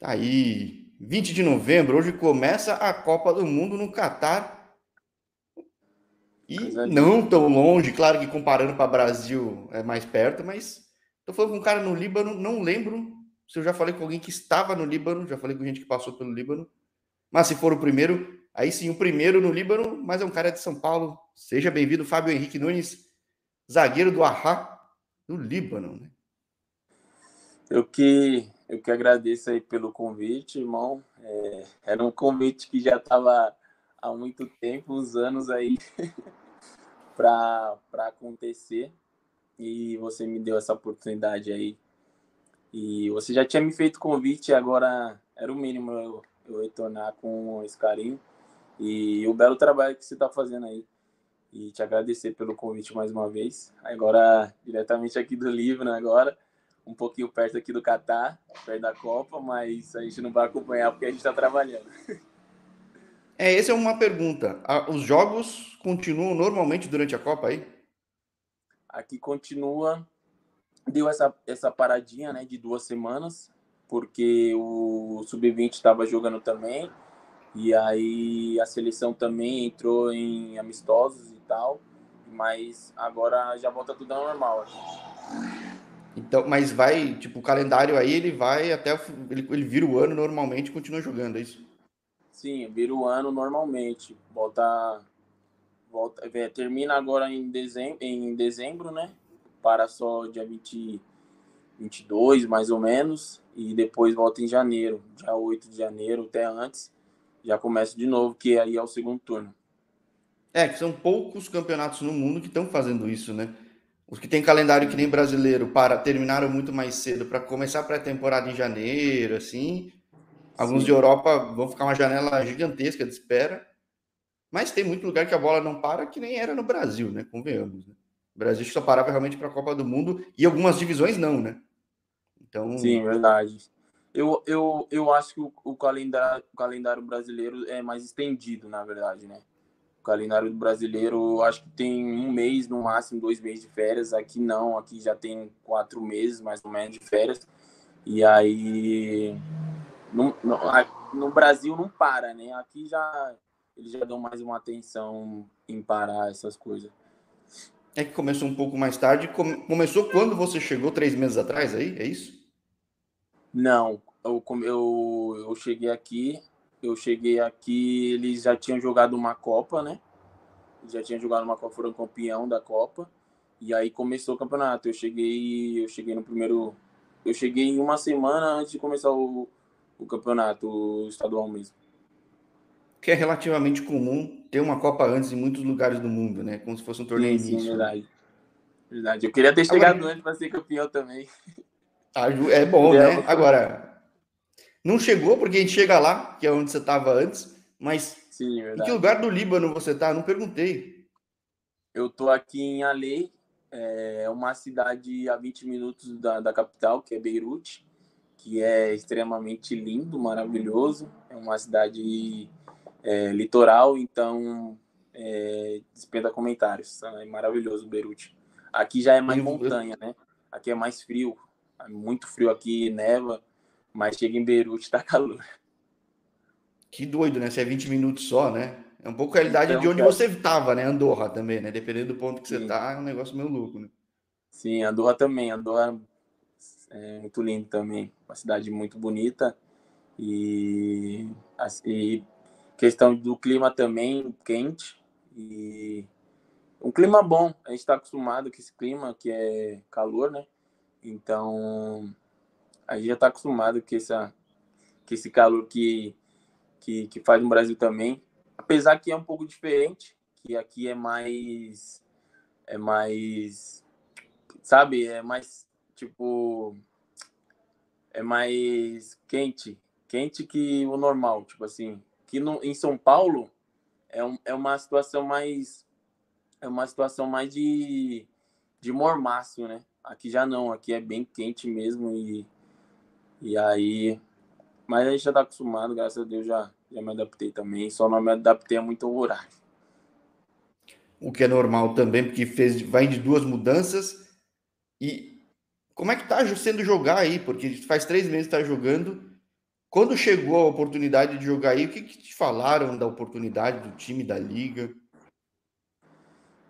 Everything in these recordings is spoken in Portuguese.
Tá aí, 20 de novembro, hoje começa a Copa do Mundo no Catar. E não tão longe, claro que comparando para Brasil é mais perto, mas tô falando com um cara no Líbano, não lembro se eu já falei com alguém que estava no Líbano, já falei com gente que passou pelo Líbano. Mas se for o primeiro, aí sim, o primeiro no Líbano, mas é um cara de São Paulo. Seja bem-vindo, Fábio Henrique Nunes, zagueiro do Ahá, do Líbano, né? Eu que eu que agradeço aí pelo convite, irmão. É, era um convite que já estava há muito tempo, uns anos aí, para acontecer. E você me deu essa oportunidade aí. E você já tinha me feito convite, agora era o mínimo eu, eu retornar com esse carinho. E o belo trabalho que você está fazendo aí. E te agradecer pelo convite mais uma vez. Agora, diretamente aqui do Livro, agora um pouquinho perto aqui do Catar, perto da Copa, mas a gente não vai acompanhar porque a gente está trabalhando. É, essa é uma pergunta. Os jogos continuam normalmente durante a Copa aí? Aqui continua. Deu essa, essa paradinha né, de duas semanas, porque o Sub-20 estava jogando também. E aí a seleção também entrou em amistosos e tal. Mas agora já volta tudo ao normal. Aqui. Então, mas vai, tipo, o calendário aí, ele vai até. Ele, ele vira o ano normalmente e continua jogando, é isso? Sim, vira o ano normalmente. Volta. volta é, termina agora em dezembro, em dezembro, né? Para só dia 20, 22, mais ou menos. E depois volta em janeiro, dia 8 de janeiro, até antes. Já começa de novo, que aí é o segundo turno. É, que são poucos campeonatos no mundo que estão fazendo isso, né? Os que têm calendário que nem brasileiro para terminaram muito mais cedo para começar a pré-temporada em janeiro, assim. Alguns Sim. de Europa vão ficar uma janela gigantesca de espera. Mas tem muito lugar que a bola não para, que nem era no Brasil, né? Convenhamos. Né? O Brasil só parava realmente para a Copa do Mundo e algumas divisões não, né? Então. Sim, verdade. Eu, eu, eu acho que o, o calendário, o calendário brasileiro é mais estendido, na verdade, né? O calendário brasileiro, acho que tem um mês, no máximo dois meses de férias. Aqui não, aqui já tem quatro meses, mais ou menos, de férias. E aí, no, no, no Brasil não para, né? Aqui já eles já dão mais uma atenção em parar essas coisas. É que começou um pouco mais tarde. Começou quando você chegou, três meses atrás, aí? É isso? Não, eu, eu, eu cheguei aqui eu cheguei aqui, eles já tinham jogado uma Copa, né? Eles já tinham jogado uma Copa, foram campeão da Copa. E aí começou o campeonato. Eu cheguei, eu cheguei no primeiro, eu cheguei em uma semana antes de começar o, o campeonato estadual mesmo. Que é relativamente comum ter uma Copa antes em muitos lugares do mundo, né? Como se fosse um torneio sim, sim, verdade. Verdade. Eu queria ter chegado Agora... antes para ser campeão também. É bom, né? Agora, não chegou porque a gente chega lá, que é onde você estava antes, mas Sim, em que lugar do Líbano você está? Não perguntei. Eu estou aqui em Alei, é uma cidade a 20 minutos da, da capital, que é Beirute, que é extremamente lindo, maravilhoso. É uma cidade é, litoral, então é, despenda comentários. É maravilhoso Beirute. Aqui já é mais montanha, né? Aqui é mais frio, é muito frio aqui, neva. Mas chega em Beirute tá calor. Que doido, né? Se é 20 minutos só, né? É um pouco a realidade então, de onde você estava, né? Andorra também, né? Dependendo do ponto que Sim. você tá, é um negócio meio louco, né? Sim, Andorra também. Andorra é muito lindo também. Uma cidade muito bonita. E, e questão do clima também quente. E um clima bom. A gente está acostumado com esse clima, que é calor, né? Então, a gente já está acostumado com, essa, com esse calor que, que, que faz no Brasil também. Apesar que é um pouco diferente, que aqui é mais. É mais. Sabe? É mais. Tipo. É mais quente. Quente que o normal. Tipo assim. Que no, em São Paulo é, um, é uma situação mais. É uma situação mais de, de mormaço, né? Aqui já não, aqui é bem quente mesmo e e aí, mas a gente já tá acostumado, graças a Deus já, já me adaptei também, só não me adaptei a muito horário. O que é normal também, porque fez, vai de duas mudanças. E como é que tá sendo jogar aí? Porque faz três meses que tá jogando Quando chegou a oportunidade de jogar aí, o que, que te falaram da oportunidade do time, da liga?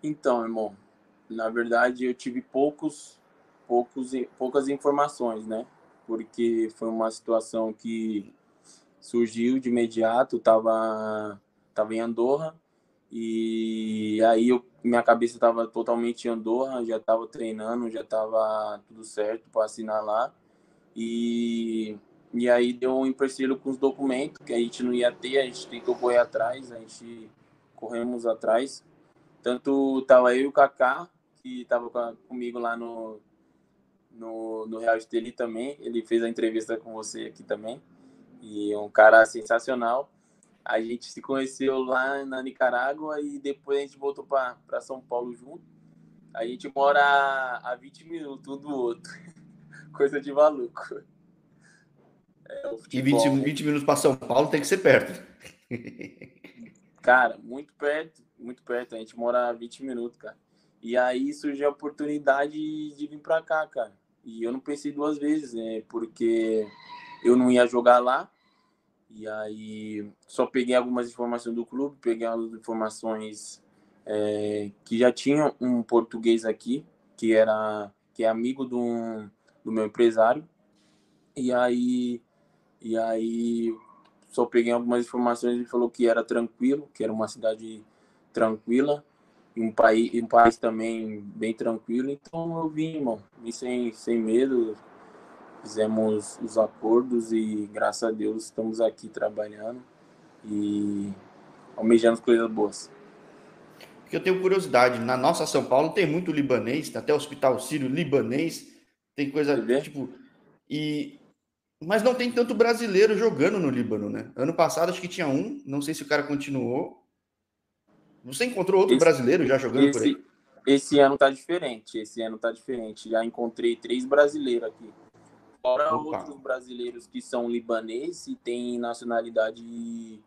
Então, irmão, na verdade eu tive poucos, poucos, poucas informações, né? Porque foi uma situação que surgiu de imediato, tava, tava em Andorra e aí eu, minha cabeça estava totalmente em Andorra, já estava treinando, já estava tudo certo para assinar lá e e aí deu um empecilho com os documentos que a gente não ia ter, a gente tentou correr atrás, a gente corremos atrás. Tanto tava eu e o Kaká, que tava comigo lá no, no, no Real Esteli também. Ele fez a entrevista com você aqui também. E é um cara sensacional. A gente se conheceu lá na Nicarágua e depois a gente voltou para São Paulo junto. A gente mora a 20 minutos um do outro. Coisa de maluco. É, e 20, 20 minutos para São Paulo tem que ser perto. Cara, muito perto, muito perto. A gente mora a 20 minutos, cara. E aí surgiu a oportunidade de vir para cá, cara. E eu não pensei duas vezes, né? Porque eu não ia jogar lá. E aí só peguei algumas informações do clube, peguei algumas informações é, que já tinha um português aqui, que era que é amigo do, do meu empresário. E aí e aí só peguei algumas informações e falou que era tranquilo, que era uma cidade tranquila, e um país, um país também bem tranquilo. Então eu vim, irmão, vim sem, sem medo, fizemos os acordos e graças a Deus estamos aqui trabalhando e almejando coisas boas. Porque eu tenho curiosidade, na nossa São Paulo tem muito libanês, até o Hospital Sírio libanês, tem coisa tipo. E mas não tem tanto brasileiro jogando no Líbano, né? Ano passado acho que tinha um, não sei se o cara continuou. Você encontrou outro esse, brasileiro já jogando esse, por aí? Esse ano tá diferente, esse ano tá diferente. Já encontrei três brasileiros aqui. Fora Opa. outros brasileiros que são libaneses e têm nacionalidade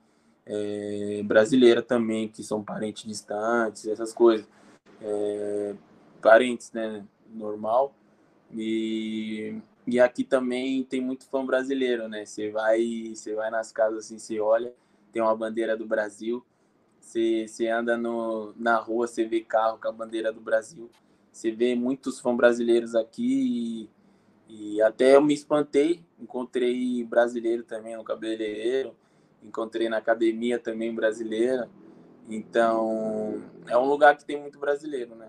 é, brasileira também, que são parentes distantes, essas coisas. É, parentes, né? Normal. E e aqui também tem muito fã brasileiro, né? Você vai, você vai nas casas assim, você olha, tem uma bandeira do Brasil. Você, você anda no, na rua, você vê carro com a bandeira do Brasil. Você vê muitos fãs brasileiros aqui e, e até eu me espantei. Encontrei brasileiro também no cabeleireiro, encontrei na academia também brasileira. Então, é um lugar que tem muito brasileiro, né?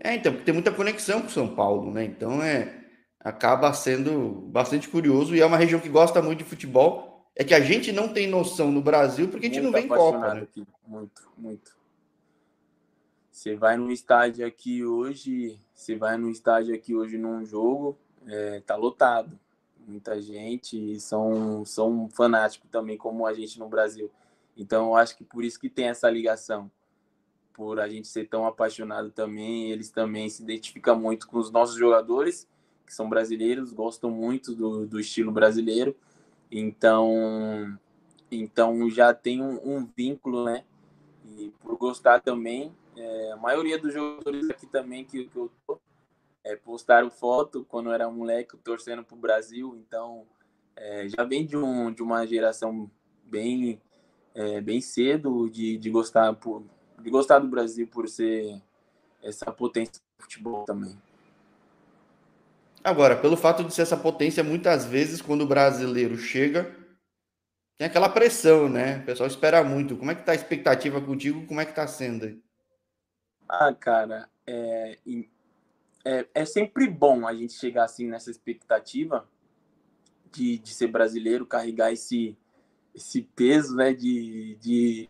É, então, tem muita conexão com São Paulo, né? Então é acaba sendo bastante curioso e é uma região que gosta muito de futebol. É que a gente não tem noção no Brasil porque a gente muito não vem Copa, né? Aqui. Muito, muito. Você vai no estádio aqui hoje, você vai no estádio aqui hoje num jogo, é, tá lotado. Muita gente são são fanáticos também como a gente no Brasil. Então eu acho que por isso que tem essa ligação por a gente ser tão apaixonado também. Eles também se identificam muito com os nossos jogadores, que são brasileiros, gostam muito do, do estilo brasileiro. Então, então já tem um, um vínculo, né? E por gostar também, é, a maioria dos jogadores aqui também que, que eu tô, é, postaram foto quando eu era moleque torcendo para o Brasil. Então, é, já vem de, um, de uma geração bem, é, bem cedo de, de gostar por, de gostar do Brasil por ser essa potência do futebol também. Agora, pelo fato de ser essa potência, muitas vezes quando o brasileiro chega, tem aquela pressão, né? O pessoal espera muito. Como é que tá a expectativa contigo? Como é que tá sendo? Ah, cara, é, é, é sempre bom a gente chegar assim nessa expectativa de, de ser brasileiro, carregar esse, esse peso, né, de, de,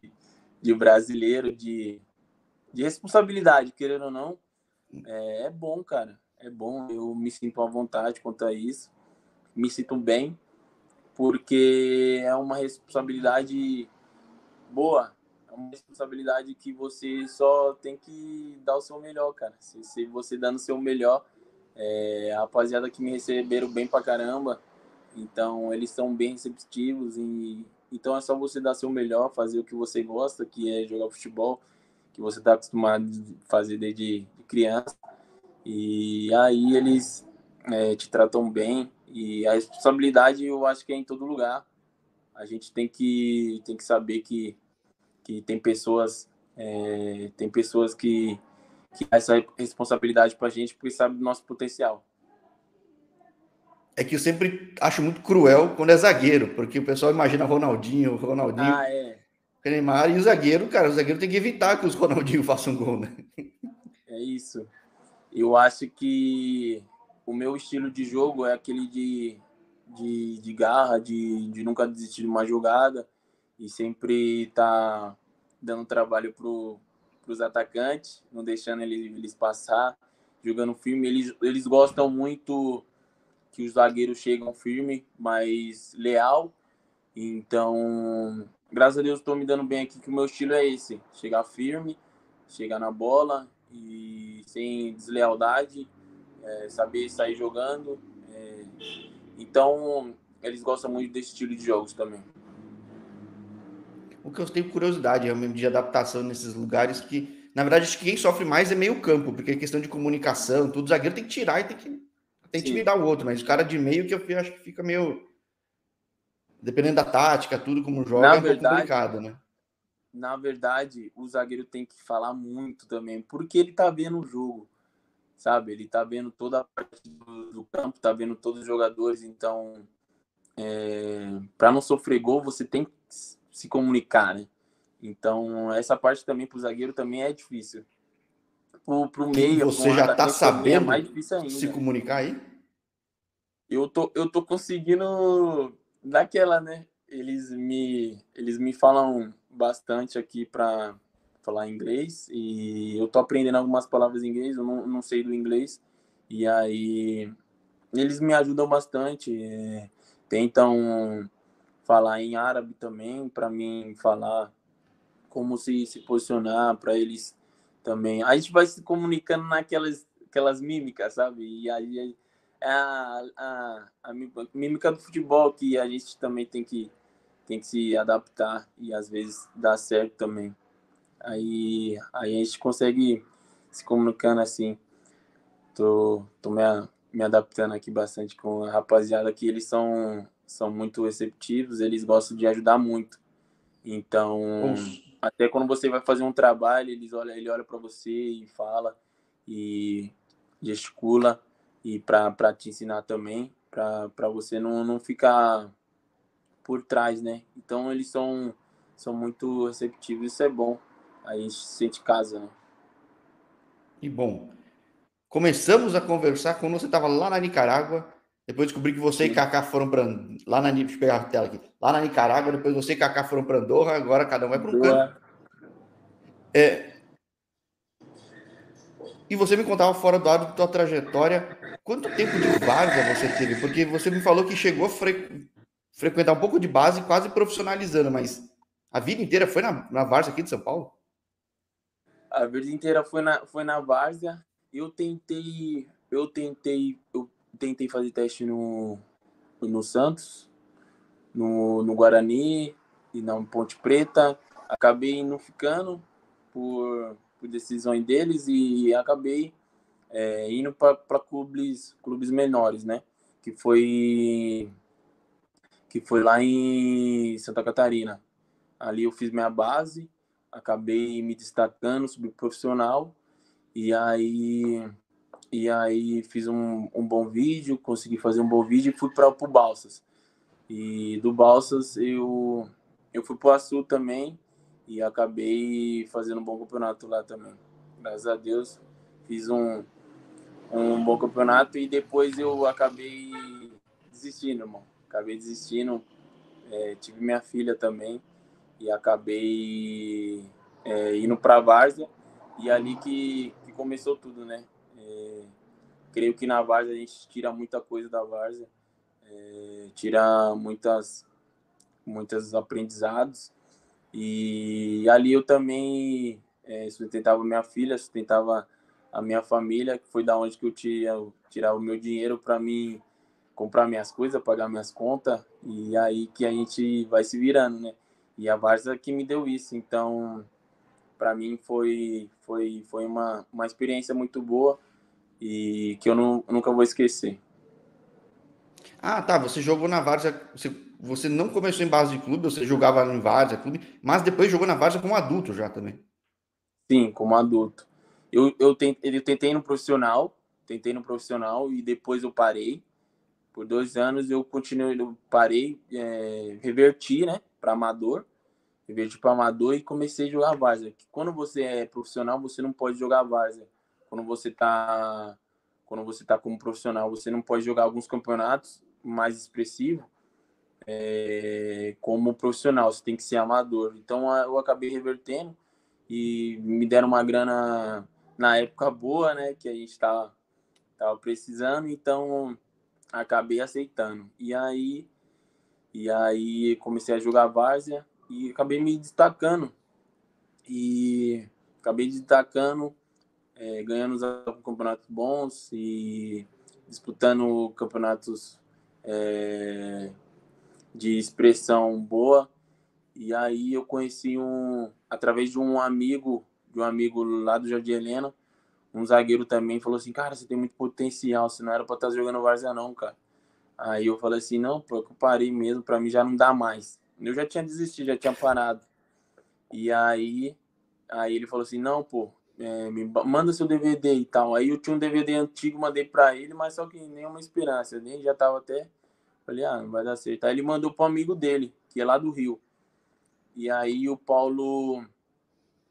de brasileiro, de, de responsabilidade, querendo ou não, é, é, bom, cara. É bom, eu me sinto à vontade quanto a isso, me sinto bem, porque é uma responsabilidade boa, é uma responsabilidade que você só tem que dar o seu melhor, cara. Se, se você dando o seu melhor, é, a rapaziada que me receberam bem pra caramba, então eles são bem receptivos e então é só você dar seu melhor, fazer o que você gosta, que é jogar futebol, que você está acostumado a fazer desde criança. E aí eles é, te tratam bem E a responsabilidade eu acho que é em todo lugar. A gente tem que, tem que saber que, que tem pessoas é, tem pessoas que, que essa responsabilidade para a gente porque sabe do nosso potencial. É que eu sempre acho muito cruel quando é zagueiro, porque o pessoal imagina Ronaldinho, Ronaldinho, ah, é. Neymar e o zagueiro, cara, o zagueiro tem que evitar que os Ronaldinho façam gol, né? É isso. Eu acho que o meu estilo de jogo é aquele de, de, de garra, de, de nunca desistir de uma jogada e sempre estar tá dando trabalho para os atacantes, não deixando eles, eles passar, jogando firme. Eles, eles gostam muito que os zagueiros chegam firme, mas leal. Então, graças a Deus, estou me dando bem aqui, que o meu estilo é esse: chegar firme, chegar na bola e sem deslealdade, é, saber sair jogando. É, então, eles gostam muito desse estilo de jogos também o que eu tenho curiosidade realmente de adaptação nesses lugares que, na verdade, acho que quem sofre mais é meio campo, porque é questão de comunicação, tudo, o zagueiro tem que tirar e tem que, tem que tirar o outro, mas o cara de meio que eu acho que fica meio. Dependendo da tática, tudo como joga, na é um verdade, complicado, né? Na verdade, o zagueiro tem que falar muito também, porque ele tá vendo o jogo, sabe? Ele tá vendo toda a parte do, do campo, tá vendo todos os jogadores, então. É, para não sofrer gol, você tem que se comunicar, né? Então, essa parte também para o zagueiro também é difícil. Para o meio, você já está é sabendo é mais difícil ainda. se comunicar aí? Eu tô, eu tô conseguindo daquela, né? Eles me, eles me falam bastante aqui para falar inglês e eu tô aprendendo algumas palavras em inglês, eu não, não sei do inglês e aí eles me ajudam bastante, é, tentam falar em árabe também, para mim falar como se, se posicionar, para eles também. A gente vai se comunicando naquelas aquelas mímicas, sabe? E aí é a, a, a mímica do futebol que a gente também tem que, tem que se adaptar e às vezes dá certo também. Aí, aí a gente consegue se comunicando assim. Tô, tô me, me adaptando aqui bastante com a rapaziada que eles são são muito receptivos, eles gostam de ajudar muito. Então, até quando você vai fazer um trabalho, eles olha, ele olha para você e fala e gesticula e para te ensinar também, para você não, não ficar por trás, né? Então, eles são são muito receptivos, isso é bom. Aí a gente se sente casa, né? E bom, começamos a conversar quando você estava lá na Nicarágua depois descobri que você Sim. e Kaká foram para lá na deixa eu pegar a tela aqui. Lá na Nicarágua, depois você e Kaká foram para Andorra, agora cada um vai para um canto. É... E você me contava fora do lado da tua trajetória, quanto tempo de várzea você teve? Porque você me falou que chegou fre... frequentar um pouco de base, quase profissionalizando, mas a vida inteira foi na, na várzea aqui de São Paulo? A vida inteira foi na, foi na várzea. Eu tentei, eu tentei, eu tentei fazer teste no, no Santos, no, no Guarani e na Ponte Preta. Acabei não ficando por, por decisões deles e acabei é, indo para clubes, clubes menores, né? Que foi que foi lá em Santa Catarina. Ali eu fiz minha base, acabei me destacando, subi profissional e aí e aí fiz um, um bom vídeo, consegui fazer um bom vídeo e fui para o Balsas. E do Balsas eu, eu fui para o Açul também e acabei fazendo um bom campeonato lá também. Graças a Deus fiz um, um bom campeonato e depois eu acabei desistindo, irmão. Acabei desistindo. É, tive minha filha também e acabei é, indo para Várzea e ali que, que começou tudo, né? É, creio que na Várzea a gente tira muita coisa da Várzea, é, tira muitas, muitos aprendizados. E ali eu também é, sustentava minha filha, sustentava a minha família, que foi da onde que eu tirava, tirava o meu dinheiro para mim comprar minhas coisas, pagar minhas contas, e aí que a gente vai se virando, né? E a Várzea que me deu isso, então para mim foi foi foi uma, uma experiência muito boa e que eu não, nunca vou esquecer. Ah, tá. Você jogou na Várzea. Você, você não começou em base de clube, você jogava em Várzea clube, mas depois jogou na Várzea como adulto já também. Sim, como adulto. Eu, eu, tentei, eu tentei no profissional, tentei no profissional e depois eu parei. Por dois anos eu continuei, eu parei, é, reverti, né, para amador, reverti para amador e comecei a jogar várzea. Quando você é profissional, você não pode jogar várzea. Quando você tá, quando você tá como profissional, você não pode jogar alguns campeonatos mais expressivos é, como profissional. Você tem que ser amador. Então eu acabei revertendo e me deram uma grana na época boa, né, que a gente estava tava precisando, então acabei aceitando. E aí e aí comecei a jogar várzea e acabei me destacando. E acabei destacando, é, ganhando os campeonatos bons e disputando campeonatos é, de expressão boa. E aí eu conheci um, através de um amigo, de um amigo lá do Jardim Helena, um zagueiro também falou assim, cara, você tem muito potencial, você não era para estar tá jogando várzea não, cara. Aí eu falei assim, não, pô, eu parei mesmo, para mim já não dá mais. Eu já tinha desistido, já tinha parado. E aí, aí ele falou assim, não, pô, é, me manda seu DVD e tal. Aí eu tinha um DVD antigo, mandei para ele, mas só que nenhuma esperança, nem já tava até, falei, ah, não vai dar certo. Aí ele mandou pro amigo dele, que é lá do Rio. E aí o Paulo,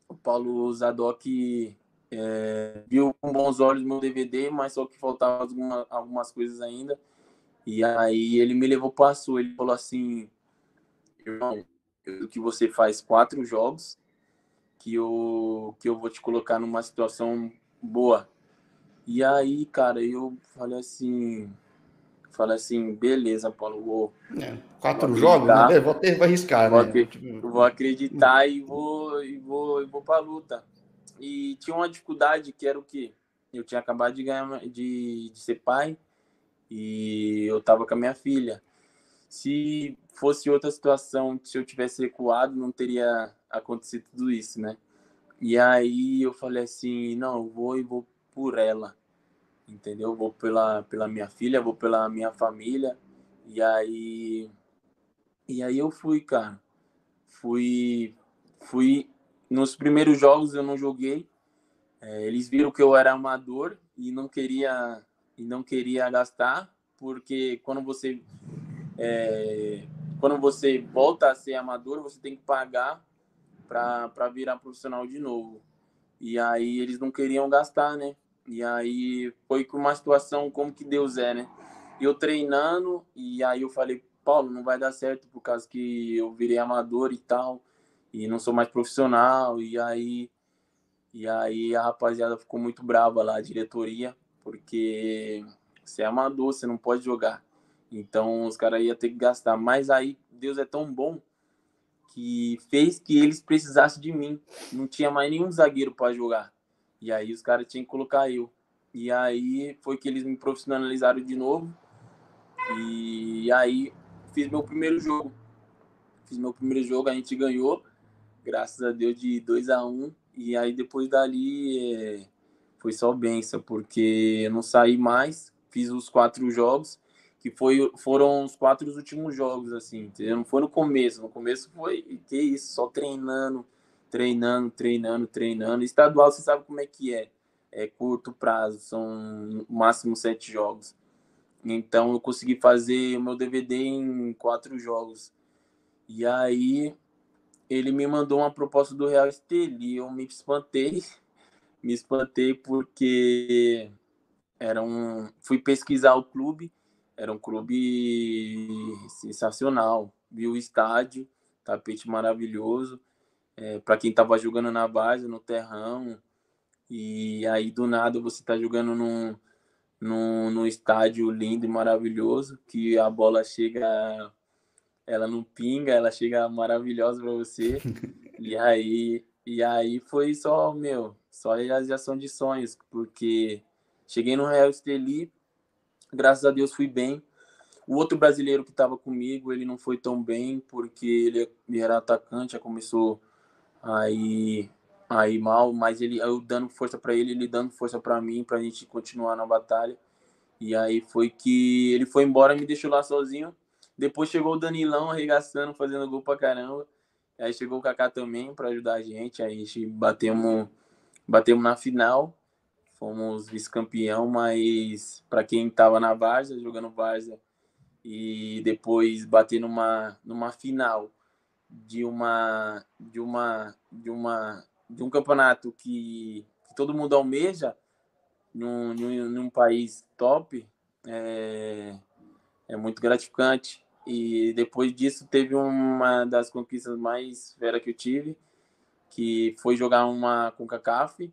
o Paulo Zadok é, viu com bons olhos meu DVD, mas só que faltava alguma, algumas coisas ainda. E aí ele me levou para a sua. Ele falou assim: irmão, que você faz quatro jogos, que eu, que eu vou te colocar numa situação boa. E aí, cara, eu falei assim, falei assim, beleza, Paulo, vou. É, quatro vou jogos, né? Vou ter vai arriscar, vou, né? Vou acreditar e vou e vou e vou para luta. E tinha uma dificuldade que era o quê? Eu tinha acabado de ganhar de, de ser pai e eu tava com a minha filha. Se fosse outra situação, se eu tivesse recuado, não teria acontecido tudo isso, né? E aí eu falei assim, não, eu vou e vou por ela, entendeu? Vou pela, pela minha filha, vou pela minha família. E aí, e aí eu fui, cara. Fui, fui. Nos primeiros jogos eu não joguei. É, eles viram que eu era amador e não queria e não queria gastar, porque quando você é, quando você volta a ser amador, você tem que pagar para virar profissional de novo. E aí eles não queriam gastar, né? E aí foi com uma situação como que Deus é, né? Eu treinando, e aí eu falei, Paulo, não vai dar certo por causa que eu virei amador e tal, e não sou mais profissional. E aí, e aí a rapaziada ficou muito brava lá, a diretoria, porque você é amador, você não pode jogar. Então os caras iam ter que gastar. Mas aí Deus é tão bom que fez que eles precisassem de mim. Não tinha mais nenhum zagueiro para jogar. E aí os caras tinham que colocar eu. E aí foi que eles me profissionalizaram de novo. E aí fiz meu primeiro jogo. Fiz meu primeiro jogo, a gente ganhou, graças a Deus, de 2 a 1 um. E aí depois dali é foi só benção, porque eu não saí mais, fiz os quatro jogos, que foi, foram os quatro últimos jogos, assim, entendeu? Não foi no começo, no começo foi, que isso, só treinando, treinando, treinando, treinando. Estadual, você sabe como é que é, é curto prazo, são máximo sete jogos. Então eu consegui fazer o meu DVD em quatro jogos. E aí ele me mandou uma proposta do Real Estelí, eu me espantei, me espantei porque era um, fui pesquisar o clube, era um clube sensacional, viu o estádio, tapete maravilhoso, é, para quem estava jogando na base, no terrão, e aí do nada você está jogando num, num, num estádio lindo e maravilhoso, que a bola chega, ela não pinga, ela chega maravilhosa para você, e aí, e aí foi só, meu, só realização de sonhos, porque cheguei no Real Esteli, graças a Deus fui bem. O outro brasileiro que estava comigo, ele não foi tão bem, porque ele, ele era atacante, já começou aí aí mal, mas ele eu dando força para ele, ele dando força para mim, para a gente continuar na batalha. E aí foi que ele foi embora, me deixou lá sozinho. Depois chegou o Danilão arregaçando, fazendo gol pra caramba. Aí chegou o Kaká também para ajudar a gente. Aí a gente batemos, batemos na final. Fomos vice-campeão, mas para quem tava na Várzea, jogando Várzea, e depois bater numa, numa final de uma de uma de uma de um campeonato que, que todo mundo almeja num, num, num país top é, é muito gratificante e depois disso teve uma das conquistas mais fera que eu tive que foi jogar uma com CACAF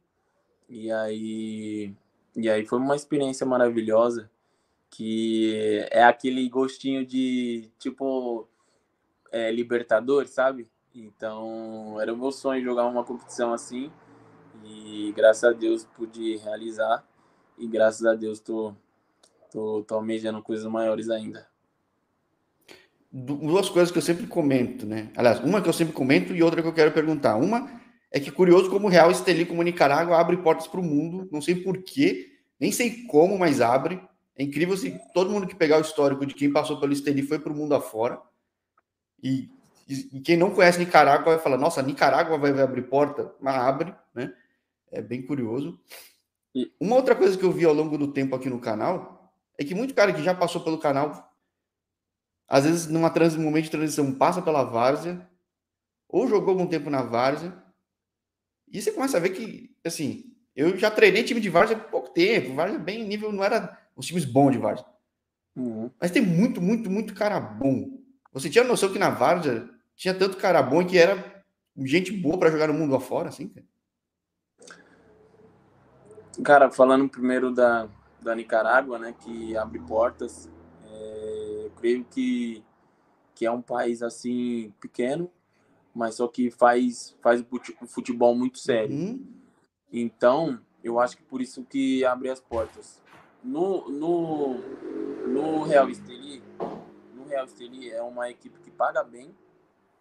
e aí e aí foi uma experiência maravilhosa que é aquele gostinho de tipo é, sabe? Então era o meu sonho jogar uma competição assim e graças a Deus pude realizar e graças a Deus tô, tô, tô almejando coisas maiores ainda. Duas coisas que eu sempre comento, né? Aliás, uma que eu sempre comento e outra que eu quero perguntar. Uma é que curioso como o Real Estelí como Nicarágua abre portas para o mundo, não sei porquê, nem sei como, mas abre. É incrível se todo mundo que pegar o histórico de quem passou pelo Esteli foi para o mundo afora. E, e, quem não conhece Nicarágua vai falar: nossa, Nicarágua vai, vai abrir porta, mas abre, né? É bem curioso. E uma outra coisa que eu vi ao longo do tempo aqui no canal é que muito cara que já passou pelo canal, às vezes numa trans, momento de transição, passa pela várzea, ou jogou algum tempo na várzea, e você começa a ver que, assim, eu já treinei time de várzea por pouco tempo, várzea bem nível, não era os times bons de Várzea. Uhum. Mas tem muito, muito, muito cara bom. Você tinha noção que na Várzea tinha tanto cara bom que era gente boa para jogar no mundo afora, assim, cara? Cara, falando primeiro da, da Nicarágua, né, que abre portas, creio que, que é um país, assim, pequeno, mas só que faz, faz o futebol muito sério. Uhum. Então, eu acho que por isso que abre as portas. No, no, no Real Esteli, no Real Esteli é uma equipe que paga bem,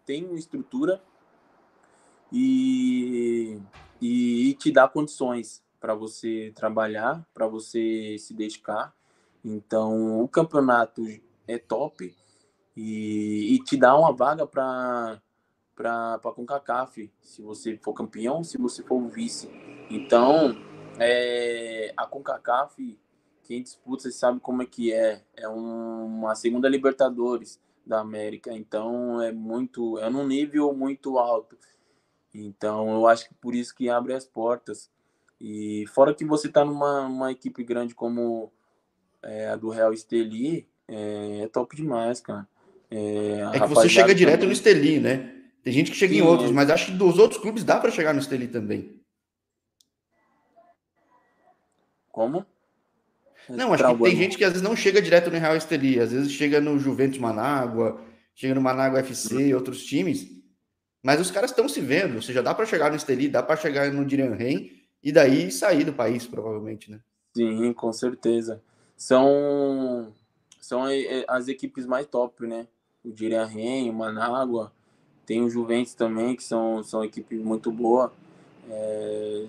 tem uma estrutura e, e te dá condições para você trabalhar, para você se dedicar. Então, o campeonato é top e, e te dá uma vaga para para a CONCACAF, se você for campeão, se você for vice. Então, é, a CONCACAF quem disputa, você sabe como é que é. É um, uma segunda Libertadores da América, então é muito, é num nível muito alto. Então eu acho que por isso que abre as portas. E fora que você está numa uma equipe grande como é, a do Real Esteli, é, é top demais, cara. É, é que você chega direto também. no Esteli, né? Tem gente que chega Sim, em outros, mas acho que dos outros clubes dá para chegar no Esteli também. Como? Não, acho que tem gente que às vezes não chega direto no Real Esteli, às vezes chega no Juventus Manágua, chega no Manágua FC e outros times, mas os caras estão se vendo, ou seja, dá para chegar no Esteli, dá para chegar no Dirian Rem e daí sair do país, provavelmente, né? Sim, com certeza. São, são as equipes mais top, né? O Dirian Rem, o Manágua, tem o Juventus também, que são, são equipes muito boas. É,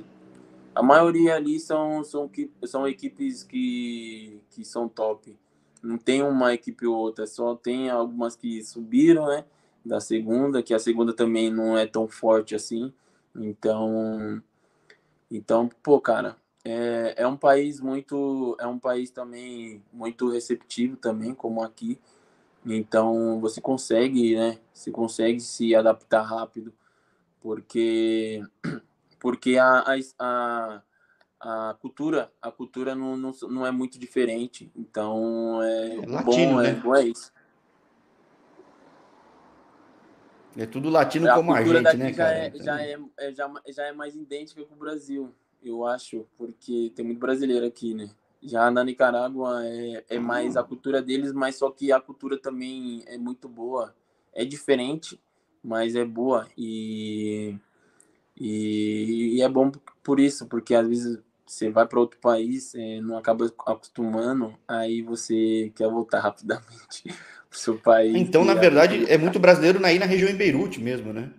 a maioria ali são, são, são equipes que, que são top. Não tem uma equipe ou outra, só tem algumas que subiram, né? Da segunda, que a segunda também não é tão forte assim. Então, então pô, cara, é, é um país muito, é um país também muito receptivo também, como aqui. Então, você consegue, né? Você consegue se adaptar rápido, porque porque a, a, a cultura a cultura não, não, não é muito diferente então é, é latino bom, é, né? é, bom é isso é tudo latino a como a gente né já é, já é, é, já, já é mais idêntica com o Brasil eu acho porque tem muito brasileiro aqui né já na Nicarágua é, é mais a cultura deles mas só que a cultura também é muito boa é diferente mas é boa e e, e, é bom por isso, porque às vezes você vai para outro país, não acaba acostumando, aí você quer voltar rapidamente para o seu país. Então, na verdade, é muito brasileiro aí na região em Beirute mesmo, né?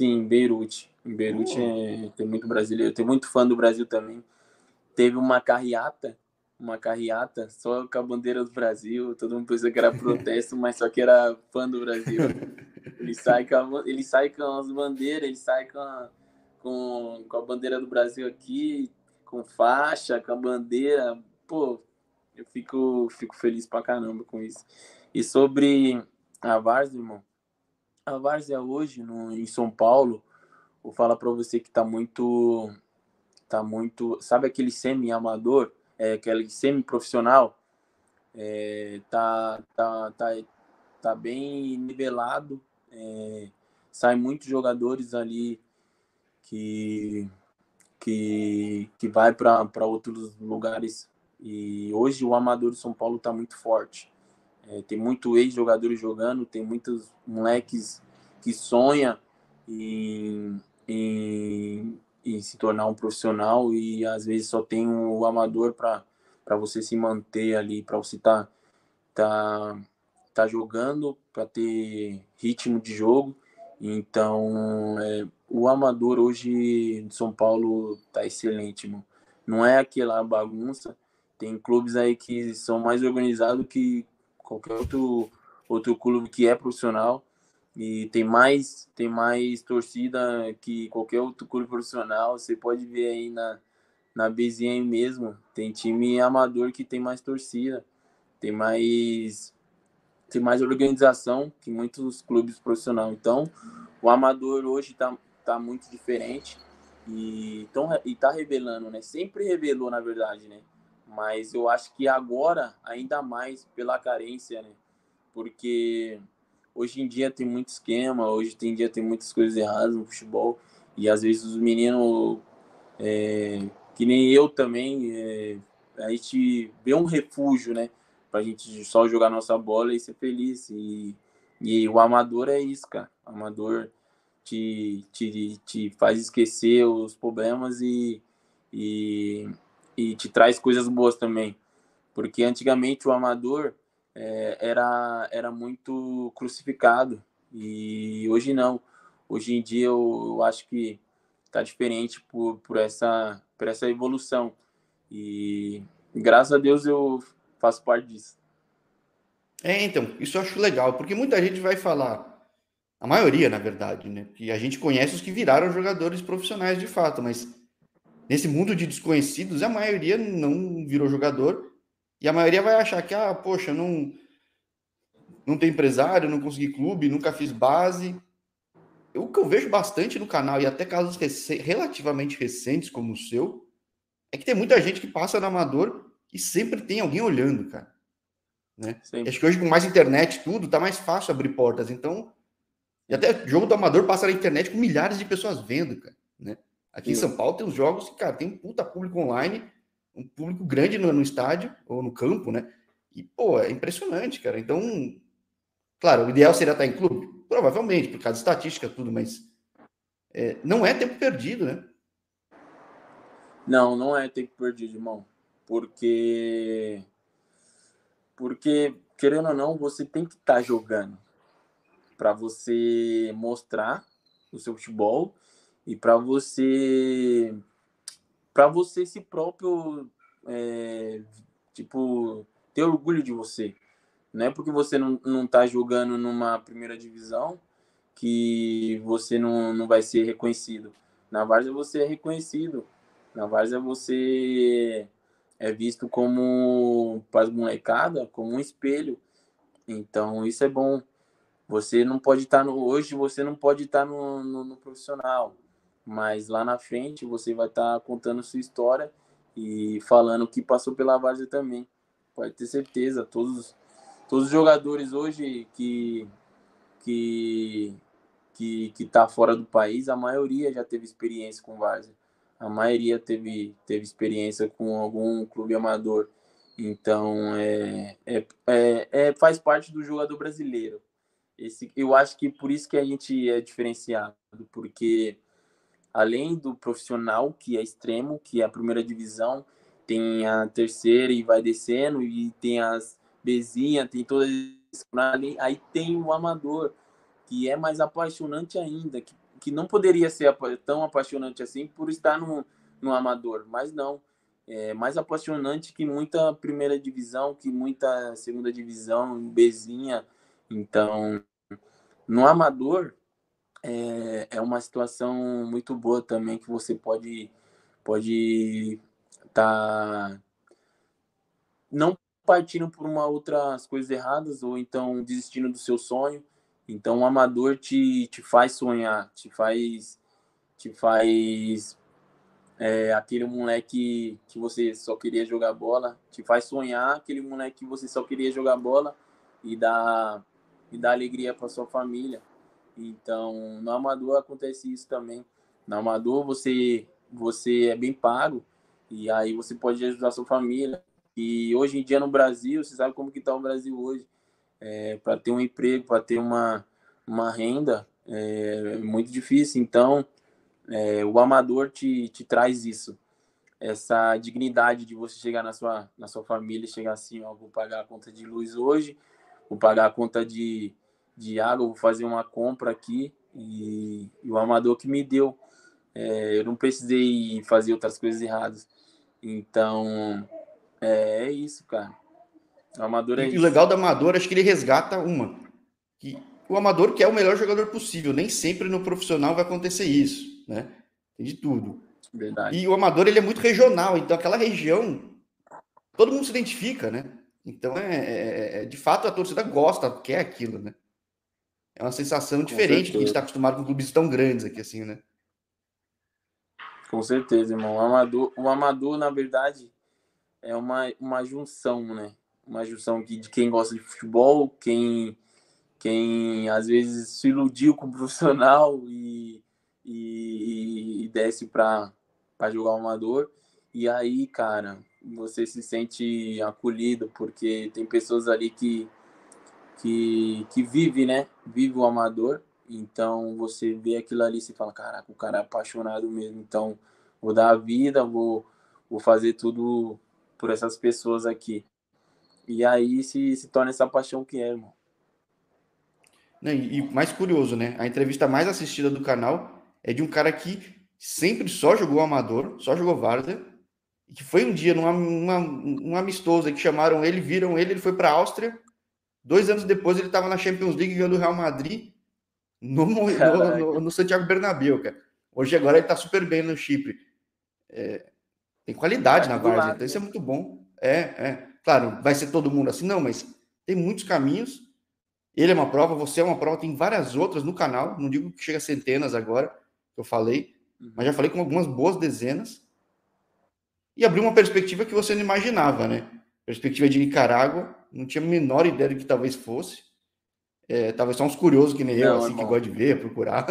Sim, Beirute. Em Beirute é, tem muito brasileiro, tem muito fã do Brasil também. Teve uma carreata, uma carreata só com a bandeira do Brasil. Todo mundo pensou que era protesto, mas só que era fã do Brasil. Ele sai com, a, ele sai com as bandeiras, ele sai com a, com, com a bandeira do Brasil aqui, com faixa, com a bandeira. Pô, eu fico, fico feliz pra caramba com isso. E sobre a Várzea, irmão, a Várzea hoje no, em São Paulo, vou falar para você que tá muito, tá muito, sabe aquele semi-amador, é, aquele semi-profissional, é, tá, tá, tá, tá bem nivelado, é, muitos jogadores ali que que, que vai para outros lugares e hoje o amador de São Paulo está muito forte. É, tem muito ex-jogadores jogando, tem muitos moleques que sonham em, em, se tornar um profissional e às vezes só tem o amador para você se manter ali, para você tá, tá, tá jogando, para ter ritmo de jogo. Então, é, o amador hoje de São Paulo tá excelente, mano. Não é aquela bagunça. Tem clubes aí que são mais organizados que qualquer outro, outro clube que é profissional e tem mais tem mais torcida que qualquer outro clube profissional. Você pode ver aí na na BZM mesmo, tem time amador que tem mais torcida, tem mais tem mais organização que muitos clubes profissionais. Então, o amador hoje está tá muito diferente e tão, e tá revelando, né? Sempre revelou, na verdade, né? Mas eu acho que agora, ainda mais pela carência, né? Porque hoje em dia tem muito esquema, hoje em dia tem muitas coisas erradas no futebol. E às vezes os meninos, é, que nem eu também, é, a gente vê um refúgio, né? Pra gente só jogar nossa bola e ser feliz. E, e o amador é isso, cara. O amador te, te, te faz esquecer os problemas e, e e te traz coisas boas também. Porque antigamente o amador é, era, era muito crucificado e hoje não. Hoje em dia eu, eu acho que está diferente por, por, essa, por essa evolução. E graças a Deus eu faço parte disso. É, então, isso eu acho legal, porque muita gente vai falar, a maioria, na verdade, né? Que a gente conhece os que viraram jogadores profissionais de fato, mas nesse mundo de desconhecidos, a maioria não virou jogador e a maioria vai achar que, ah, poxa, não, não tem empresário, não consegui clube, nunca fiz base. O que eu vejo bastante no canal, e até casos rec relativamente recentes como o seu, é que tem muita gente que passa no amador e sempre tem alguém olhando, cara. Né? Acho que hoje com mais internet tudo, tá mais fácil abrir portas. Então, e até jogo do amador passa na internet com milhares de pessoas vendo, cara. Né? Aqui em São Paulo tem os jogos que, cara, tem um puta público online, um público grande no, no estádio ou no campo, né? E, pô, é impressionante, cara. Então, claro, o ideal seria estar em clube? Provavelmente, por causa de estatística, tudo, mas é, não é tempo perdido, né? Não, não é tempo perdido, irmão. Porque. Porque, querendo ou não, você tem que estar tá jogando para você mostrar o seu futebol e para você para você si próprio é, tipo ter orgulho de você não é porque você não, não tá jogando numa primeira divisão que você não, não vai ser reconhecido. Na Várzea você é reconhecido. Na Várzea você é visto como para as molecada como um espelho. Então isso é bom. Você não pode estar tá no hoje você não pode estar tá no, no, no profissional mas lá na frente você vai estar tá contando sua história e falando que passou pela Várzea também. Pode ter certeza, todos, todos os jogadores hoje que que que que tá fora do país, a maioria já teve experiência com Várzea. A maioria teve teve experiência com algum clube amador. Então, é, é, é, é faz parte do jogador brasileiro. Esse, eu acho que por isso que a gente é diferenciado, porque além do profissional, que é extremo, que é a primeira divisão, tem a terceira e vai descendo, e tem as bezinhas, tem todas. Aí tem o amador, que é mais apaixonante ainda, que, que não poderia ser tão apaixonante assim por estar no, no amador, mas não. é mais apaixonante que muita primeira divisão, que muita segunda divisão, Bezinha. Então, no amador, é, é uma situação muito boa também que você pode pode tá não partindo por uma outras coisas erradas ou então desistindo do seu sonho. Então o amador te, te faz sonhar, te faz te faz é, aquele moleque que você só queria jogar bola, te faz sonhar aquele moleque que você só queria jogar bola e dá e dá alegria para sua família. Então, no amador acontece isso também. No amador você você é bem pago e aí você pode ajudar sua família. E hoje em dia no Brasil, você sabe como que está o Brasil hoje. É, para ter um emprego, para ter uma, uma renda, é muito difícil. Então, é, o amador te, te traz isso. Essa dignidade de você chegar na sua, na sua família chegar assim, ó, vou pagar a conta de luz hoje, vou pagar a conta de, de água, vou fazer uma compra aqui e, e o amador que me deu. É, eu não precisei fazer outras coisas erradas. Então, é, é isso, cara. O amador é e isso. o legal do amador, acho que ele resgata uma. Que o amador quer o melhor jogador possível. Nem sempre no profissional vai acontecer isso, né? Tem de tudo. Verdade. E o amador, ele é muito regional. Então, aquela região, todo mundo se identifica, né? Então, é, é, é de fato, a torcida gosta, quer aquilo, né? É uma sensação com diferente certeza. que a gente está acostumado com clubes tão grandes aqui, assim, né? Com certeza, irmão. O amador, o amador na verdade, é uma, uma junção, né? Uma junção aqui de quem gosta de futebol, quem, quem às vezes se iludiu com o profissional e, e, e desce para jogar o amador. E aí, cara, você se sente acolhido, porque tem pessoas ali que, que, que vive, né? Vive o amador. Então você vê aquilo ali e fala, caraca, o cara é apaixonado mesmo. Então vou dar a vida, vou, vou fazer tudo por essas pessoas aqui. E aí se, se torna essa paixão que é, irmão. E mais curioso, né? A entrevista mais assistida do canal é de um cara que sempre só jogou amador, só jogou Várzea, que foi um dia uma, um amistoso que chamaram ele, viram ele, ele foi para a Áustria. Dois anos depois ele estava na Champions League ganhando o Real Madrid no, no, no, no, Santiago Bernabéu, cara. Hoje agora ele está super bem no Chipre. É, tem qualidade é, na Várzea, então isso é muito bom. É, é. Claro, vai ser todo mundo assim, não, mas tem muitos caminhos. Ele é uma prova, você é uma prova, tem várias outras no canal. Não digo que chega a centenas agora, que eu falei, uhum. mas já falei com algumas boas dezenas. E abriu uma perspectiva que você não imaginava, né? Perspectiva de Nicarágua, não tinha a menor ideia do que talvez fosse. É, talvez só uns curiosos que nem não, eu, assim, que gosta de ver, procurar.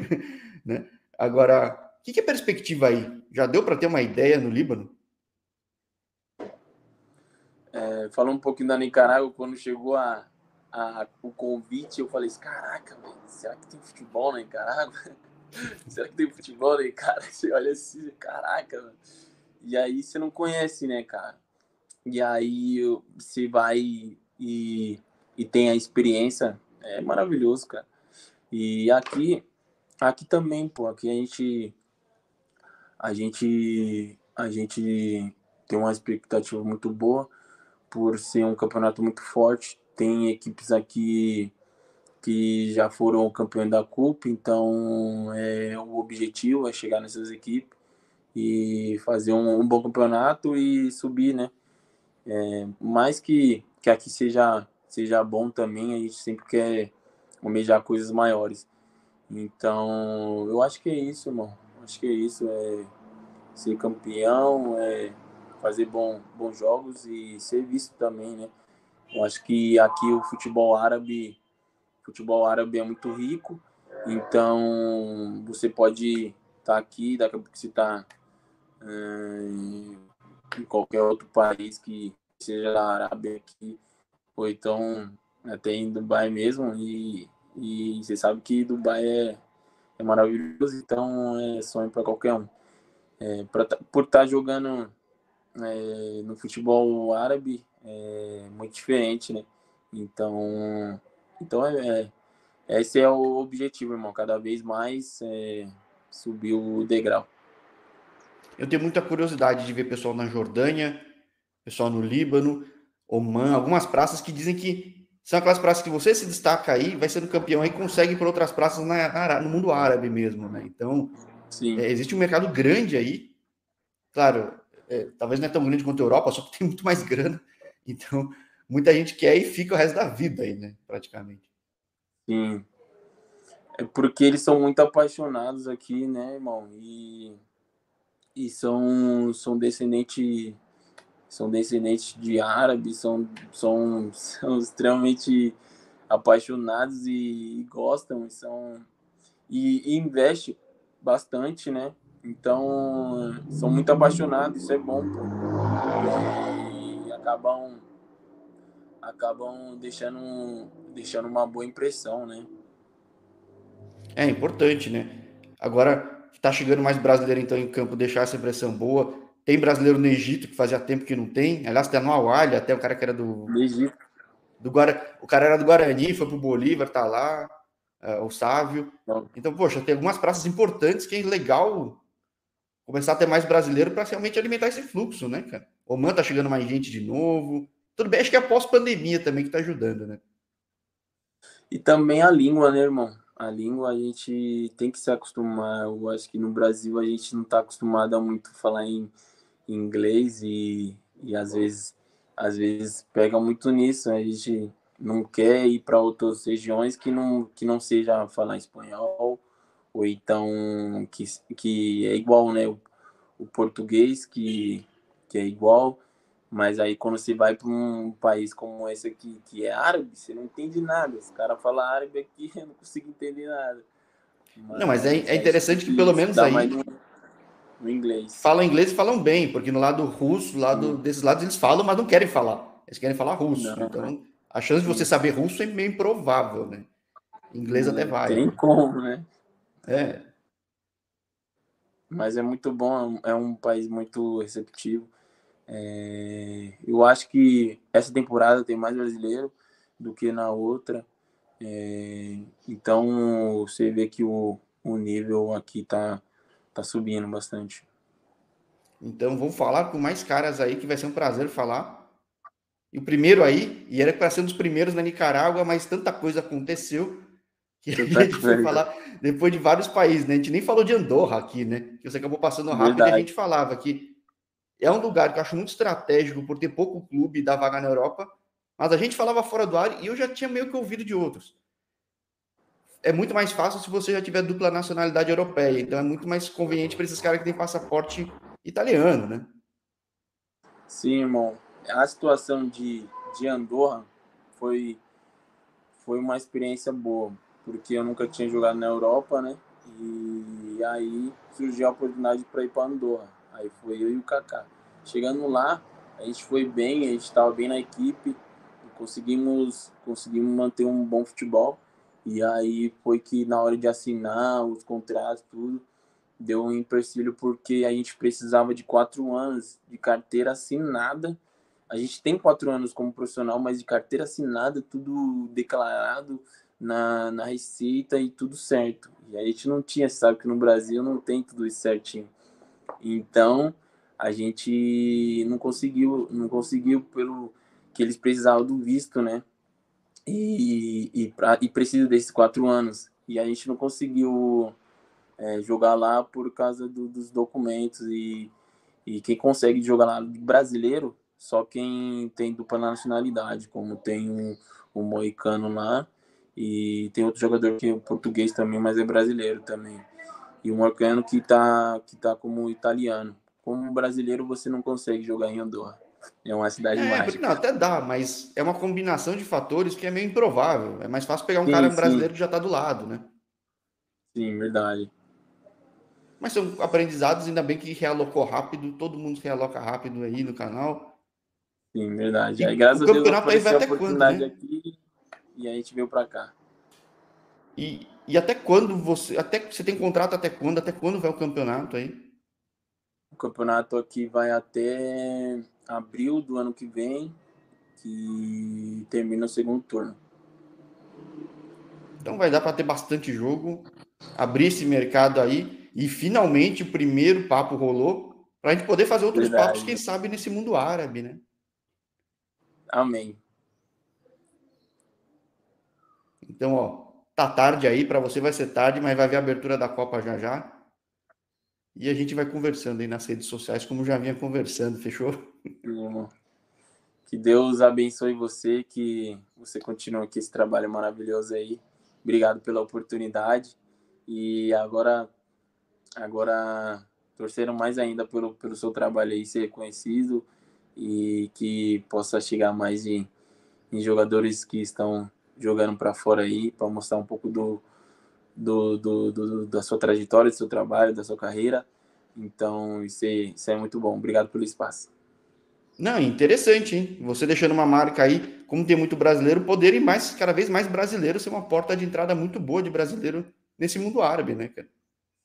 né? Agora, que, que é perspectiva aí? Já deu para ter uma ideia no Líbano? É, falando um pouquinho da Nicarágua, quando chegou a, a, o convite, eu falei: caraca, será que tem futebol na Nicarágua? será que tem futebol na Nicarágua? Você olha assim, caraca, E aí você não conhece, né, cara? E aí você vai e, e tem a experiência, é maravilhoso, cara. E aqui, aqui também, pô, aqui a gente a gente a gente tem uma expectativa muito boa por ser um campeonato muito forte. Tem equipes aqui que já foram campeões da Copa, então é o objetivo é chegar nessas equipes e fazer um, um bom campeonato e subir, né? É, mais que, que aqui seja, seja bom também, a gente sempre quer almejar coisas maiores. Então, eu acho que é isso, irmão. Acho que é isso, é ser campeão, é fazer bom, bons jogos e ser visto também, né? Eu acho que aqui o futebol árabe, futebol árabe é muito rico, então você pode estar tá aqui, daqui a pouco você está é, em qualquer outro país que seja da Arábia aqui, ou então até em Dubai mesmo, e, e você sabe que Dubai é, é maravilhoso, então é sonho para qualquer um. É, pra, tá, por estar tá jogando é, no futebol árabe é muito diferente, né? Então, então é, é, esse é o objetivo, irmão. Cada vez mais é, subir o degrau. Eu tenho muita curiosidade de ver pessoal na Jordânia, pessoal no Líbano, Oman, algumas praças que dizem que são aquelas praças que você se destaca aí, vai sendo campeão aí, consegue ir para outras praças na, no mundo árabe mesmo, né? Então, é, existe um mercado grande aí. Claro, é, talvez não é tão grande quanto a Europa, só que tem muito mais grana. Então, muita gente quer e fica o resto da vida aí, né? Praticamente. Sim. É porque eles são muito apaixonados aqui, né, irmão? E, e são, são descendentes são descendentes de árabes, são, são, são extremamente apaixonados e, e gostam, e são e, e investe bastante, né? Então, são muito apaixonados, isso é bom, pô. E acabam acabam deixando deixando uma boa impressão, né? É importante, né? Agora tá chegando mais brasileiro então em campo, deixar essa impressão boa. Tem brasileiro no Egito que fazia tempo que não tem. Aliás, tem no Awalha, até o cara que era do. No Egito. Do Guara... O cara era do Guarani, foi pro Bolívar, tá lá. Uh, o Sávio. Não. Então, poxa, tem algumas praças importantes que é legal começar a ter mais brasileiro para realmente alimentar esse fluxo, né, cara? O Man tá chegando mais gente de novo. Tudo bem, acho que é pós-pandemia também que tá ajudando, né? E também a língua, né, irmão? A língua a gente tem que se acostumar. Eu acho que no Brasil a gente não tá acostumado a muito falar em inglês e, e às vezes às vezes pega muito nisso. A gente não quer ir para outras regiões que não que não seja falar espanhol ou então que, que é igual, né? O, o português que, que é igual, mas aí quando você vai para um país como esse aqui, que é árabe, você não entende nada. Os caras falam árabe aqui, eu não consigo entender nada. Mas, não, mas é, é interessante que, pelo menos aí no inglês. Falam inglês e falam bem, porque no lado russo, lado hum. desses lados eles falam, mas não querem falar. Eles querem falar russo. Não. Então, a chance de você saber russo é meio improvável, né? Inglês não até vai. Tem como, né? É. Mas é muito bom, é um país muito receptivo. É, eu acho que essa temporada tem mais brasileiro do que na outra. É, então você vê que o, o nível aqui tá tá subindo bastante. Então vamos falar com mais caras aí que vai ser um prazer falar. E o primeiro aí, e era para ser um dos primeiros na Nicarágua, mas tanta coisa aconteceu que a gente foi falar depois de vários países, né? A gente nem falou de Andorra aqui, né? Que você acabou passando rápido Verdade. e a gente falava que é um lugar que eu acho muito estratégico por ter pouco clube da vaga na Europa, mas a gente falava fora do ar e eu já tinha meio que ouvido de outros é muito mais fácil se você já tiver dupla nacionalidade europeia. Então é muito mais conveniente para esses caras que têm passaporte italiano, né? Sim, irmão. A situação de, de Andorra foi, foi uma experiência boa, porque eu nunca tinha jogado na Europa, né? E aí surgiu a oportunidade para ir para Andorra. Aí foi eu e o Kaká. Chegando lá, a gente foi bem, a gente estava bem na equipe, conseguimos, conseguimos manter um bom futebol. E aí foi que na hora de assinar os contratos, tudo, deu um empecilho porque a gente precisava de quatro anos de carteira assinada. A gente tem quatro anos como profissional, mas de carteira assinada, tudo declarado na, na receita e tudo certo. E a gente não tinha, sabe que no Brasil não tem tudo isso certinho. Então a gente não conseguiu, não conseguiu pelo que eles precisavam do visto, né? e, e, pra, e precisa desses quatro anos. E a gente não conseguiu é, jogar lá por causa do, dos documentos. E, e quem consegue jogar lá brasileiro, só quem tem dupla nacionalidade, como tem um, um moicano lá. E tem outro jogador que é português também, mas é brasileiro também. E um moicano que tá, que tá como italiano. Como brasileiro, você não consegue jogar em Andorra. É uma cidade é, mágica. Não, até dá, mas é uma combinação de fatores que é meio improvável. É mais fácil pegar um sim, cara brasileiro que já está do lado, né? Sim, verdade. Mas são aprendizados, ainda bem que realocou rápido, todo mundo realoca rápido aí no canal. Sim, verdade. E aí, graças a Deus, campeonato aí vai até quando, né? aqui e a gente veio para cá. E, e até quando você. Até você tem contrato até quando? Até quando vai o campeonato aí? O campeonato aqui vai até abril do ano que vem, que termina o segundo turno. Então vai dar para ter bastante jogo, abrir esse mercado aí e finalmente o primeiro papo rolou. para a gente poder fazer outros Verdade. papos, quem sabe, nesse mundo árabe, né? Amém. Então, ó, tá tarde aí, para você vai ser tarde, mas vai ver a abertura da Copa já já. E a gente vai conversando aí nas redes sociais, como já vinha conversando, fechou? Que Deus abençoe você, que você continue aqui esse trabalho maravilhoso aí. Obrigado pela oportunidade. E agora, agora torcendo mais ainda pelo, pelo seu trabalho aí ser conhecido e que possa chegar mais em, em jogadores que estão jogando para fora aí, para mostrar um pouco do, do, do, do, da sua trajetória, do seu trabalho, da sua carreira. Então, isso é, isso é muito bom. Obrigado pelo espaço. Não, interessante, hein? Você deixando uma marca aí, como tem muito brasileiro, poder e mais, cada vez mais brasileiro ser uma porta de entrada muito boa de brasileiro nesse mundo árabe, né, cara?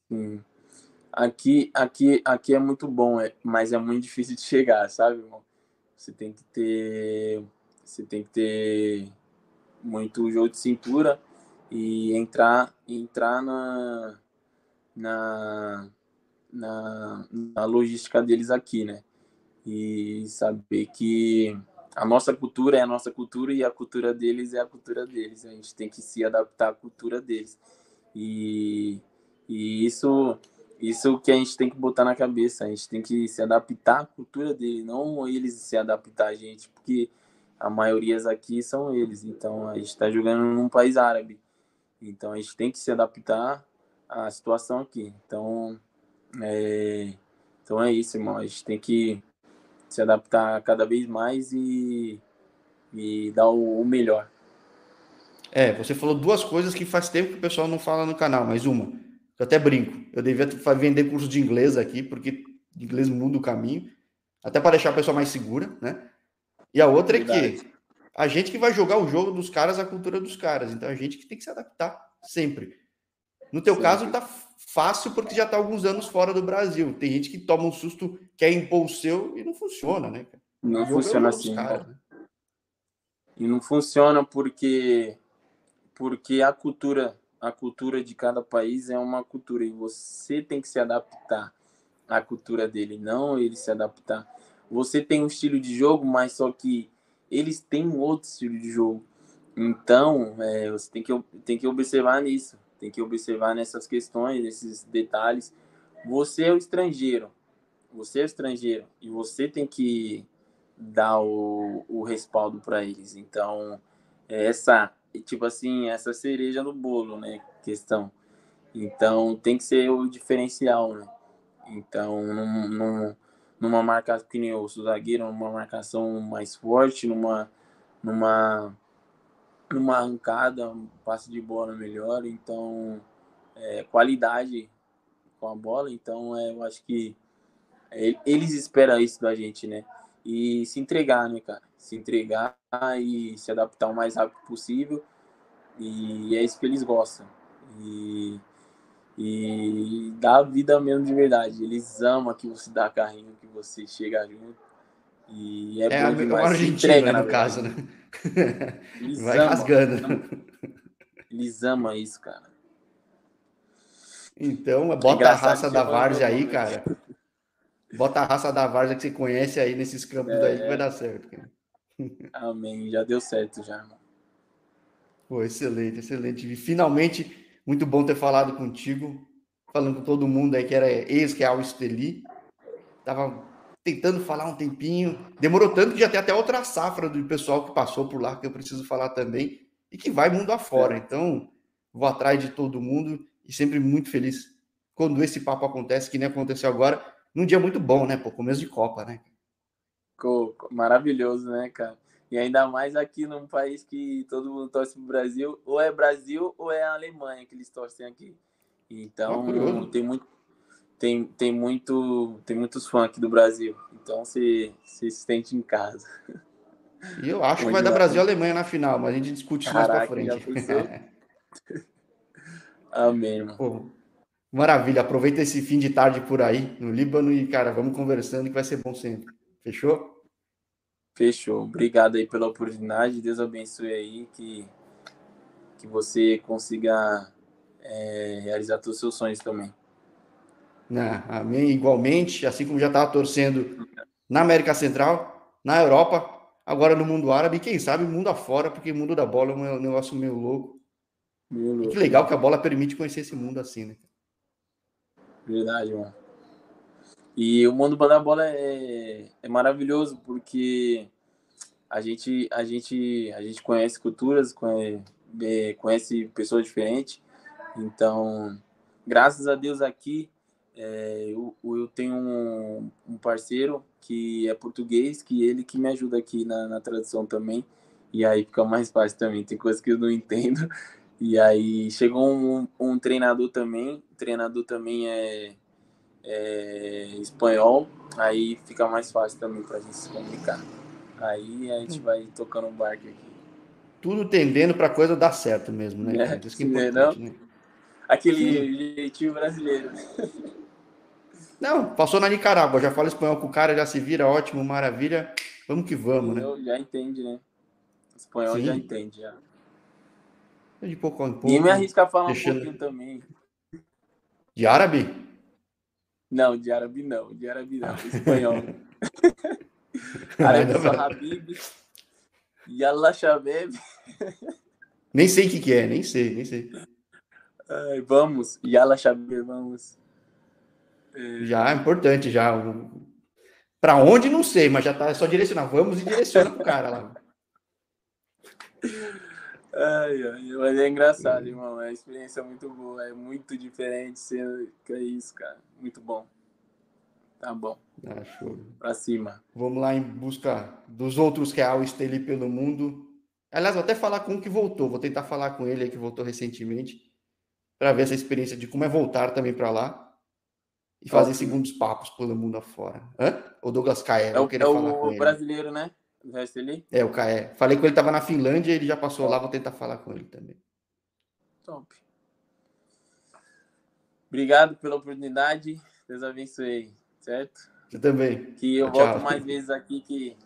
Sim. Aqui, aqui, aqui é muito bom, é, mas é muito difícil de chegar, sabe, irmão? Você tem que ter, você tem que ter muito jogo de cintura e entrar, entrar na, na, na, na logística deles aqui, né? E saber que a nossa cultura é a nossa cultura e a cultura deles é a cultura deles. A gente tem que se adaptar à cultura deles. E, e isso isso que a gente tem que botar na cabeça. A gente tem que se adaptar à cultura deles, não eles se adaptar a gente, porque a maioria aqui são eles. Então a gente está jogando num país árabe. Então a gente tem que se adaptar à situação aqui. Então é, então é isso, irmão. A gente tem que se adaptar cada vez mais e, e dar o, o melhor. É, você falou duas coisas que faz tempo que o pessoal não fala no canal, mas uma, eu até brinco, eu devia vender curso de inglês aqui, porque inglês muda o caminho, até para deixar a pessoa mais segura, né? E a outra é, é que a gente que vai jogar o jogo dos caras, a cultura dos caras, então a gente que tem que se adaptar sempre. No teu sempre. caso, tá fácil porque já está alguns anos fora do Brasil. Tem gente que toma um susto, quer impor o seu e não funciona, né? Não funciona assim. Cara, né? E não funciona porque porque a cultura a cultura de cada país é uma cultura e você tem que se adaptar à cultura dele, não ele se adaptar. Você tem um estilo de jogo, mas só que eles têm outro estilo de jogo. Então, é, você tem que, tem que observar nisso tem que observar nessas questões, nesses detalhes. Você é o estrangeiro, você é o estrangeiro e você tem que dar o, o respaldo para eles. Então, essa, tipo assim, essa cereja no bolo, né? Questão. Então, tem que ser o diferencial, né? Então, num, num, numa marcação que nem o zagueiro, numa marcação mais forte, numa, numa numa arrancada, um passe de bola melhor, então é, qualidade com a bola, então é, eu acho que é, eles esperam isso da gente, né? E se entregar, né, cara? Se entregar e se adaptar o mais rápido possível. E é isso que eles gostam. E, e dá a vida mesmo de verdade. Eles amam que você dá carrinho, que você chega junto. E é, é bom demais. Argentina, entrega, no caso, né? Eles Vai amam, rasgando. Eles amam isso, cara. Então, bota é a raça da Várzea aí, cara. Bota a raça da Várzea que você conhece aí nesses campos é, daí que vai dar certo. Cara. Amém. Já deu certo já, irmão. Pô, excelente, excelente. E finalmente, muito bom ter falado contigo. Falando com todo mundo aí que era ex que é Al Esteli. Tava tentando falar um tempinho. Demorou tanto que já tem até outra safra do pessoal que passou por lá que eu preciso falar também e que vai mundo afora. É. Então, vou atrás de todo mundo e sempre muito feliz quando esse papo acontece, que nem aconteceu agora, num dia muito bom, né? Pô, começo de Copa, né? Maravilhoso, né, cara? E ainda mais aqui num país que todo mundo torce pro Brasil, ou é Brasil ou é a Alemanha que eles torcem aqui. Então, é tem muito tem, tem, muito, tem muitos fãs aqui do Brasil. Então você se sente em casa. E eu acho que vai dar Brasil e Alemanha na final, mas a gente discute isso mais pra frente. Amém, irmão. Pô, maravilha. Aproveita esse fim de tarde por aí, no Líbano, e, cara, vamos conversando que vai ser bom sempre. Fechou? Fechou. Obrigado aí pela oportunidade. Deus abençoe aí, que, que você consiga é, realizar todos os seus sonhos também. Não, amém igualmente, assim como já estava torcendo na América Central, na Europa, agora no mundo árabe, quem sabe mundo afora, porque o mundo da bola é um negócio meio louco. Meio louco. que legal que a bola permite conhecer esse mundo assim, né? Verdade, mano. E o mundo da bola é, é maravilhoso porque a gente, a gente, a gente conhece culturas, conhece, é, conhece pessoas diferentes. Então, graças a Deus aqui, é, eu, eu tenho um, um, parceiro que é português, que ele que me ajuda aqui na, na tradução também. E aí fica mais fácil também. Tem coisas que eu não entendo. E aí chegou um, um treinador também. O treinador também é é, espanhol, aí fica mais fácil também para a gente se comunicar. Aí a gente vai tocando um barco aqui. Tudo tendendo para a coisa dar certo mesmo, né? É, Isso que é, é não? Né? Aquele jeitinho brasileiro. Não, passou na Nicarágua, já fala espanhol com o cara, já se vira ótimo, maravilha. Vamos que vamos, né? Já entende, né? espanhol Sim. já entende, já. De pouco em pouco. E me arrisca a falar deixando... um pouquinho também. De árabe? Não, de árabe não, de árabe não, espanhol. árabe só Habib, Yalla Shabeb. Nem sei o que, que é, nem sei, nem sei. Ai, vamos, Yalla Shabeb, vamos. É... Já é importante, já. Para onde, não sei, mas já tá é só direcionar. Vamos e direciona pro cara lá. Ai, ai, mas é engraçado, irmão. É uma experiência muito boa. É muito diferente ser que é isso, cara. Muito bom. Tá bom. Ah, show. Pra cima. Vamos lá em busca dos outros real ali pelo mundo. Aliás, vou até falar com um que voltou. Vou tentar falar com ele aí que voltou recentemente. para ver essa experiência de como é voltar também para lá. E fazer segundos papos pelo mundo afora. Hã? O Douglas Caé. É o, é o brasileiro, né? Resto ali? É, o Caé. Falei com ele, tava na Finlândia, ele já passou lá, vou tentar falar com ele também. Top. Obrigado pela oportunidade. Deus abençoe, certo? Você também. Que eu tchau, volto mais vezes aqui que